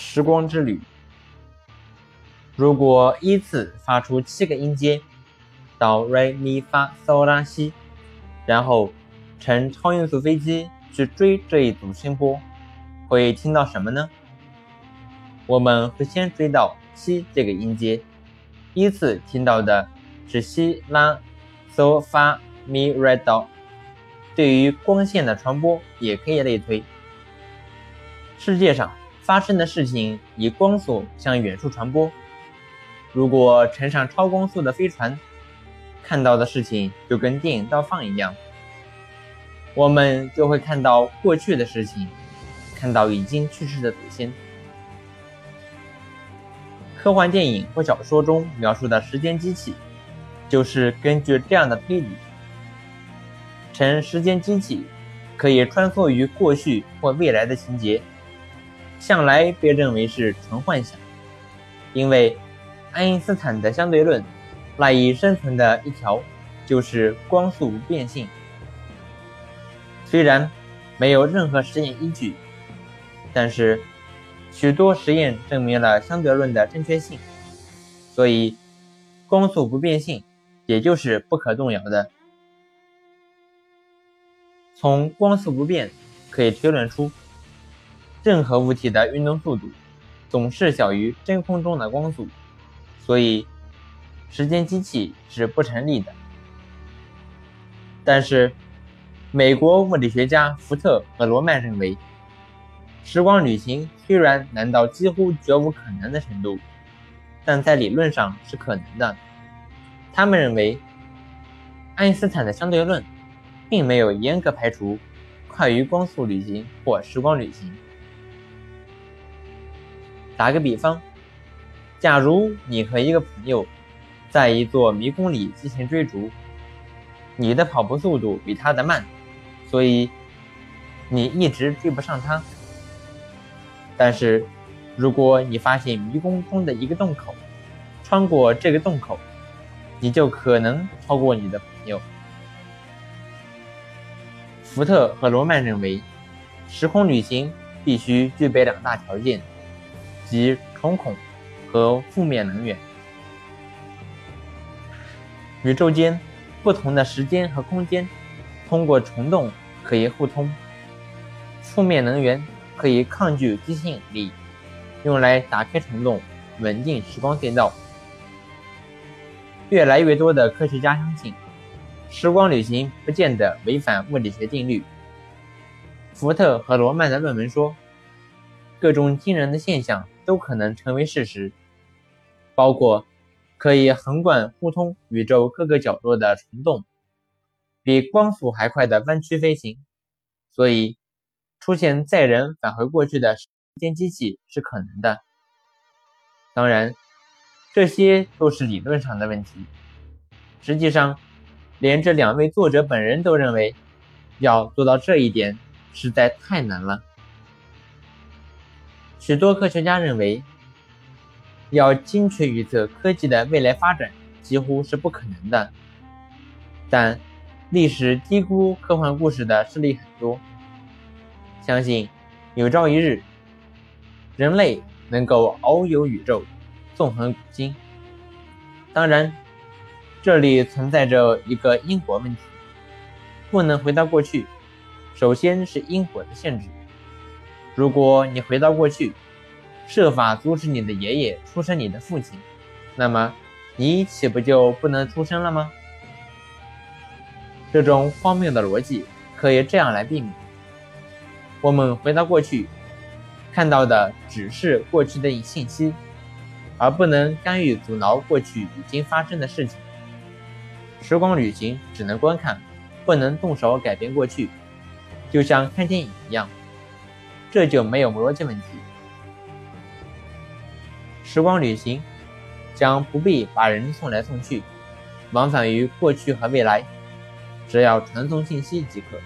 时光之旅。如果依次发出七个音阶，哆、来、咪、发、嗦、拉、西，然后乘超音速飞机去追这一组声波，会听到什么呢？我们会先追到西这个音阶，依次听到的是西、拉、嗦、发、咪、来、哆。对于光线的传播，也可以类推。世界上发生的事情以光速向远处传播。如果乘上超光速的飞船，看到的事情就跟电影倒放一样，我们就会看到过去的事情，看到已经去世的祖先。科幻电影或小说中描述的时间机器，就是根据这样的推理。乘时间机器可以穿梭于过去或未来的情节，向来被认为是纯幻想，因为爱因斯坦的相对论赖以生存的一条就是光速不变性。虽然没有任何实验依据，但是许多实验证明了相对论的正确性，所以光速不变性也就是不可动摇的。从光速不变可以推论出，任何物体的运动速度总是小于真空中的光速，所以时间机器是不成立的。但是，美国物理学家福特和罗曼认为，时光旅行虽然难到几乎绝无可能的程度，但在理论上是可能的。他们认为，爱因斯坦的相对论。并没有严格排除快于光速旅行或时光旅行。打个比方，假如你和一个朋友在一座迷宫里进行追逐，你的跑步速度比他的慢，所以你一直追不上他。但是，如果你发现迷宫中的一个洞口，穿过这个洞口，你就可能超过你的朋友。福特和罗曼认为，时空旅行必须具备两大条件，即重孔和负面能源。宇宙间不同的时间和空间通过虫洞可以互通。负面能源可以抗拒地心引力，用来打开虫洞，稳定时光隧道。越来越多的科学家相信。时光旅行不见得违反物理学定律。福特和罗曼的论文说，各种惊人的现象都可能成为事实，包括可以横贯互通宇宙各个角落的虫洞，比光速还快的弯曲飞行，所以出现载人返回过去的时间机器是可能的。当然，这些都是理论上的问题，实际上。连这两位作者本人都认为，要做到这一点实在太难了。许多科学家认为，要精确预测科技的未来发展几乎是不可能的。但历史低估科幻故事的事例很多，相信有朝一日，人类能够遨游宇宙，纵横古今。当然。这里存在着一个因果问题，不能回到过去。首先是因果的限制，如果你回到过去，设法阻止你的爷爷出生你的父亲，那么你岂不就不能出生了吗？这种荒谬的逻辑可以这样来避免：我们回到过去，看到的只是过去的信息，而不能干预阻挠过去已经发生的事情。时光旅行只能观看，不能动手改变过去，就像看电影一样，这就没有逻辑问题。时光旅行将不必把人送来送去，往返于过去和未来，只要传送信息即可。